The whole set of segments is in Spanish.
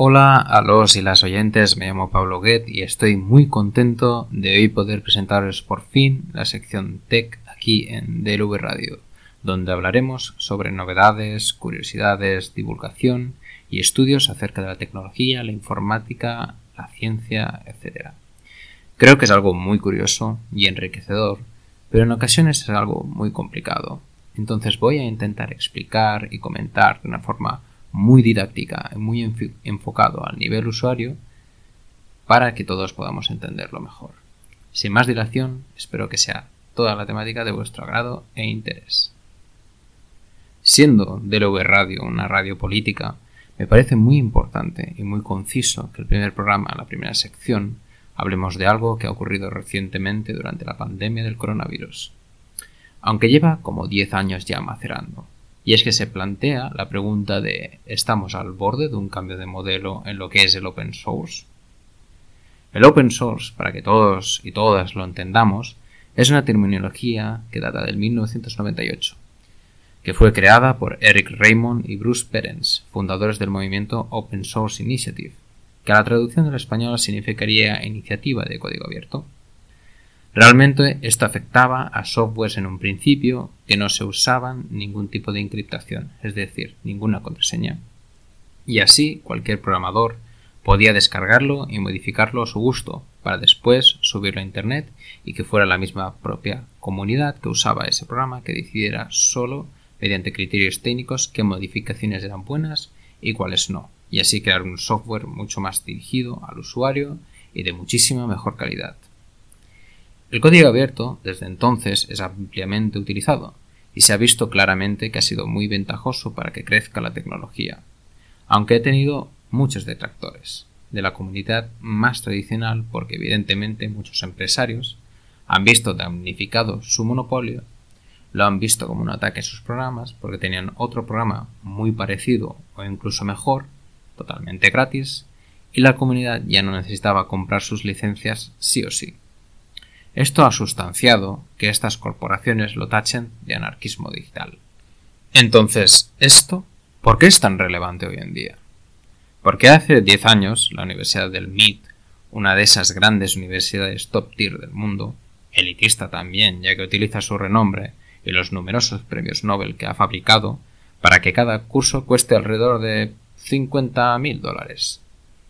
Hola a los y las oyentes, me llamo Pablo Guet y estoy muy contento de hoy poder presentaros por fin la sección Tech aquí en DLV Radio, donde hablaremos sobre novedades, curiosidades, divulgación y estudios acerca de la tecnología, la informática, la ciencia, etc. Creo que es algo muy curioso y enriquecedor, pero en ocasiones es algo muy complicado. Entonces voy a intentar explicar y comentar de una forma muy didáctica y muy enfocado al nivel usuario para que todos podamos entenderlo mejor. Sin más dilación, espero que sea toda la temática de vuestro agrado e interés. Siendo DLV Radio una radio política, me parece muy importante y muy conciso que el primer programa, la primera sección, hablemos de algo que ha ocurrido recientemente durante la pandemia del coronavirus, aunque lleva como 10 años ya macerando, y es que se plantea la pregunta de ¿estamos al borde de un cambio de modelo en lo que es el open source? El open source, para que todos y todas lo entendamos, es una terminología que data del 1998, que fue creada por Eric Raymond y Bruce Perens, fundadores del movimiento Open Source Initiative, que a la traducción del español significaría iniciativa de código abierto. Realmente esto afectaba a softwares en un principio que no se usaban ningún tipo de encriptación, es decir, ninguna contraseña. Y así cualquier programador podía descargarlo y modificarlo a su gusto para después subirlo a internet y que fuera la misma propia comunidad que usaba ese programa que decidiera solo mediante criterios técnicos qué modificaciones eran buenas y cuáles no, y así crear un software mucho más dirigido al usuario y de muchísima mejor calidad. El código abierto desde entonces es ampliamente utilizado y se ha visto claramente que ha sido muy ventajoso para que crezca la tecnología, aunque ha tenido muchos detractores de la comunidad más tradicional porque evidentemente muchos empresarios han visto damnificado su monopolio, lo han visto como un ataque a sus programas porque tenían otro programa muy parecido o incluso mejor, totalmente gratis, y la comunidad ya no necesitaba comprar sus licencias sí o sí. Esto ha sustanciado que estas corporaciones lo tachen de anarquismo digital. Entonces, ¿esto por qué es tan relevante hoy en día? Porque hace 10 años la Universidad del MIT, una de esas grandes universidades top tier del mundo, elitista también, ya que utiliza su renombre y los numerosos premios Nobel que ha fabricado para que cada curso cueste alrededor de 50.000 dólares.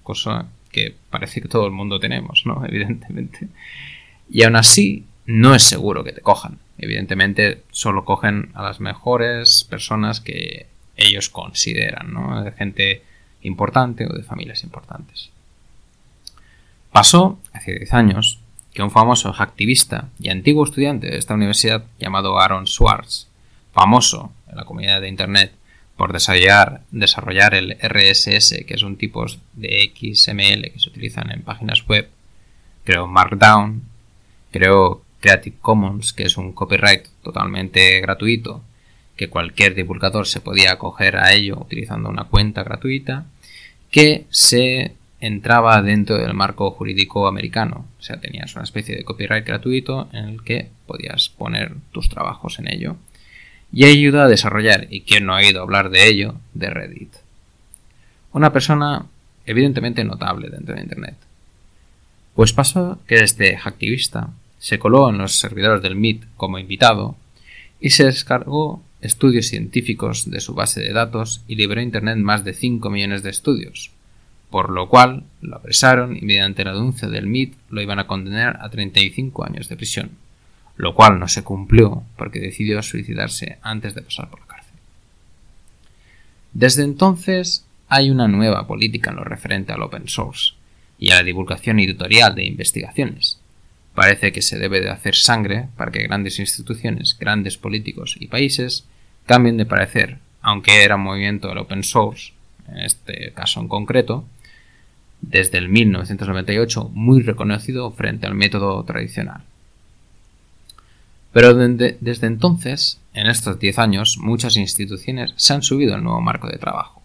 Cosa que parece que todo el mundo tenemos, ¿no? Evidentemente. Y aún así, no es seguro que te cojan. Evidentemente, solo cogen a las mejores personas que ellos consideran, ¿no? De gente importante o de familias importantes. Pasó hace 10 años que un famoso activista y antiguo estudiante de esta universidad llamado Aaron Swartz, famoso en la comunidad de Internet por desarrollar, desarrollar el RSS, que es un tipo de XML que se utilizan en páginas web, creó Markdown, creó Creative Commons, que es un copyright totalmente gratuito, que cualquier divulgador se podía acoger a ello utilizando una cuenta gratuita, que se entraba dentro del marco jurídico americano. O sea, tenías una especie de copyright gratuito en el que podías poner tus trabajos en ello. Y ayuda a desarrollar, y quien no ha oído hablar de ello, de Reddit. Una persona evidentemente notable dentro de Internet. Pues pasó que este activista se coló en los servidores del MIT como invitado y se descargó estudios científicos de su base de datos y liberó a Internet más de 5 millones de estudios, por lo cual lo apresaron y mediante la denuncia del MIT lo iban a condenar a 35 años de prisión, lo cual no se cumplió porque decidió suicidarse antes de pasar por la cárcel. Desde entonces hay una nueva política en lo referente al open source y a la divulgación editorial de investigaciones. Parece que se debe de hacer sangre para que grandes instituciones, grandes políticos y países cambien de parecer, aunque era un movimiento del open source, en este caso en concreto, desde el 1998 muy reconocido frente al método tradicional. Pero desde entonces, en estos 10 años, muchas instituciones se han subido al nuevo marco de trabajo,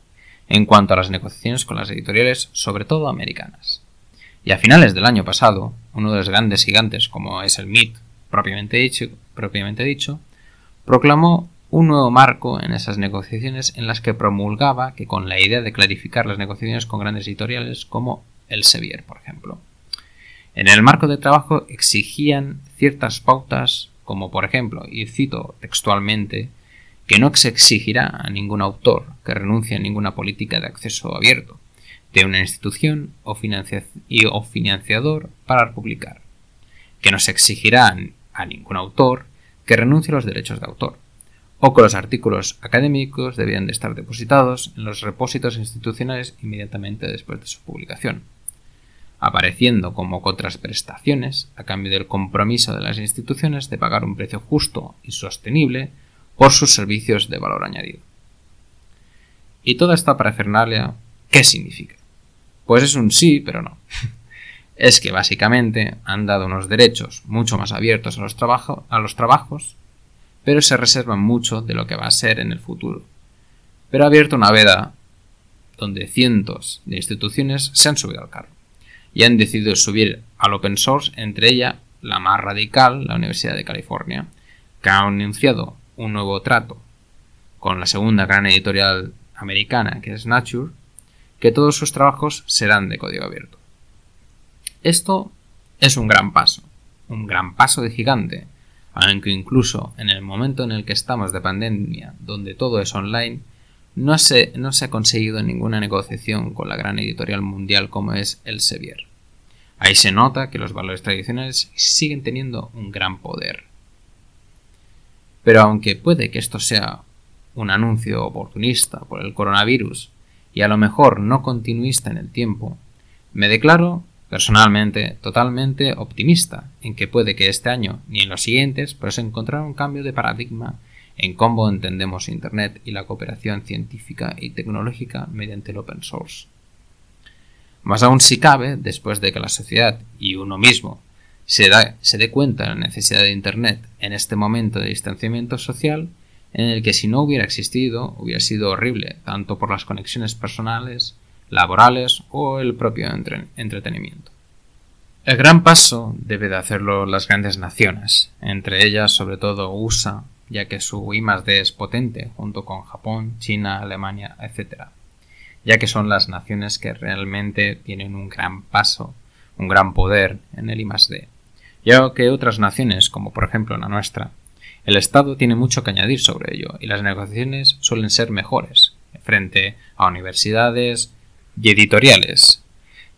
en cuanto a las negociaciones con las editoriales, sobre todo americanas. Y a finales del año pasado, uno de los grandes gigantes como es el MIT propiamente dicho, proclamó un nuevo marco en esas negociaciones en las que promulgaba que con la idea de clarificar las negociaciones con grandes editoriales como el Sevier, por ejemplo. En el marco de trabajo exigían ciertas pautas como por ejemplo, y cito textualmente, que no se exigirá a ningún autor que renuncie a ninguna política de acceso abierto de una institución o financiador para publicar, que no se exigirá a ningún autor que renuncie a los derechos de autor, o que los artículos académicos debían de estar depositados en los repósitos institucionales inmediatamente después de su publicación, apareciendo como contraprestaciones a cambio del compromiso de las instituciones de pagar un precio justo y sostenible por sus servicios de valor añadido. ¿Y toda esta parafernalia qué significa? Pues es un sí, pero no. es que básicamente han dado unos derechos mucho más abiertos a los, trabajos, pero se reservan mucho de lo que va a ser en el futuro. Pero ha abierto una veda donde cientos de instituciones se han subido al carro y han decidido subir al open source, entre ella la más radical, la Universidad de California, que ha anunciado un nuevo trato con la segunda gran editorial americana, que es Nature, que todos sus trabajos serán de código abierto. Esto es un gran paso, un gran paso de gigante, aunque incluso en el momento en el que estamos de pandemia, donde todo es online, no se, no se ha conseguido ninguna negociación con la gran editorial mundial como es el Sevier. Ahí se nota que los valores tradicionales siguen teniendo un gran poder. Pero aunque puede que esto sea un anuncio oportunista por el coronavirus y a lo mejor no continuista en el tiempo, me declaro personalmente totalmente optimista en que puede que este año ni en los siguientes pues encontrar un cambio de paradigma en cómo entendemos Internet y la cooperación científica y tecnológica mediante el open source. Más aún si cabe, después de que la sociedad y uno mismo se, se dé cuenta de la necesidad de Internet en este momento de distanciamiento social, en el que si no hubiera existido hubiera sido horrible, tanto por las conexiones personales, laborales o el propio entretenimiento. El gran paso debe de hacerlo las grandes naciones, entre ellas sobre todo USA, ya que su I+D es potente, junto con Japón, China, Alemania, etc., ya que son las naciones que realmente tienen un gran paso, un gran poder en el I+D, ya que otras naciones, como por ejemplo la nuestra, el Estado tiene mucho que añadir sobre ello y las negociaciones suelen ser mejores frente a universidades y editoriales,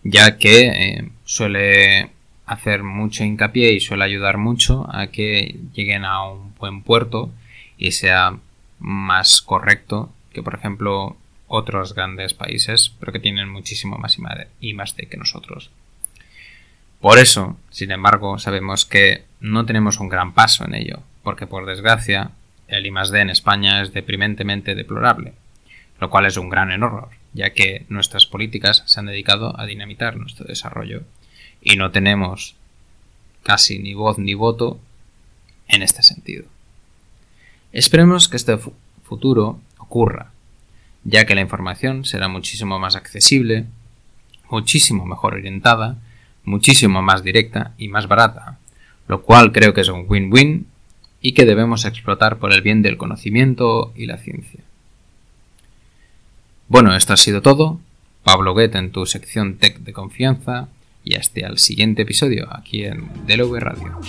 ya que eh, suele hacer mucho hincapié y suele ayudar mucho a que lleguen a un buen puerto y sea más correcto que, por ejemplo, otros grandes países, pero que tienen muchísimo más y más de que nosotros. Por eso, sin embargo, sabemos que no tenemos un gran paso en ello, porque por desgracia el I+D en España es deprimentemente deplorable, lo cual es un gran error, ya que nuestras políticas se han dedicado a dinamitar nuestro desarrollo y no tenemos casi ni voz ni voto en este sentido. Esperemos que este futuro ocurra, ya que la información será muchísimo más accesible, muchísimo mejor orientada, muchísimo más directa y más barata, lo cual creo que es un win-win y que debemos explotar por el bien del conocimiento y la ciencia. Bueno, esto ha sido todo. Pablo Guet en tu sección Tech de confianza y hasta el siguiente episodio aquí en Delaware Radio.